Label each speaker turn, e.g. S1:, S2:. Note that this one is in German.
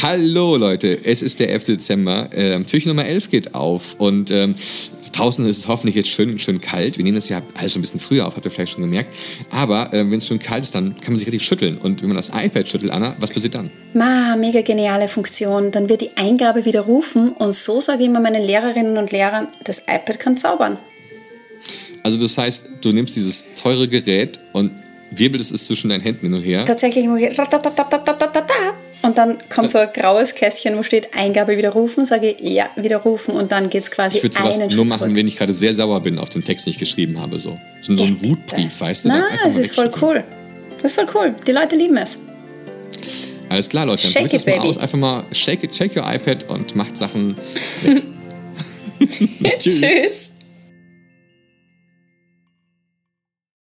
S1: Hallo Leute, es ist der 11. Dezember. Ähm, Türchen Nummer 11 geht auf und ähm, draußen ist es hoffentlich jetzt schön, schön kalt. Wir nehmen das ja alles schon ein bisschen früher auf, habt ihr vielleicht schon gemerkt. Aber äh, wenn es schon kalt ist, dann kann man sich richtig schütteln. Und wenn man das iPad schüttelt, Anna, was passiert dann?
S2: Ma, mega geniale Funktion. Dann wird die Eingabe widerrufen und so sage ich immer meinen Lehrerinnen und Lehrern, das iPad kann zaubern.
S1: Also das heißt, du nimmst dieses teure Gerät und wirbelst es zwischen deinen Händen hin und her.
S2: Tatsächlich. Ich und dann kommt so ein graues Kästchen, wo steht Eingabe widerrufen, sage ich ja, widerrufen und dann geht es quasi
S1: Ich würde sowas
S2: einen
S1: nur
S2: Schritt
S1: machen,
S2: zurück.
S1: wenn ich gerade sehr sauer bin auf den Text, den ich geschrieben habe. So, so ein
S2: Ja,
S1: Wutbrief, weißt du?
S2: Na,
S1: mal
S2: ist voll cool. Das ist voll cool. Die Leute lieben es.
S1: Alles klar, Leute, dann
S2: Shake
S1: probiert das mal
S2: baby.
S1: aus. Einfach mal shake, it, shake your iPad und macht Sachen.
S2: Tschüss.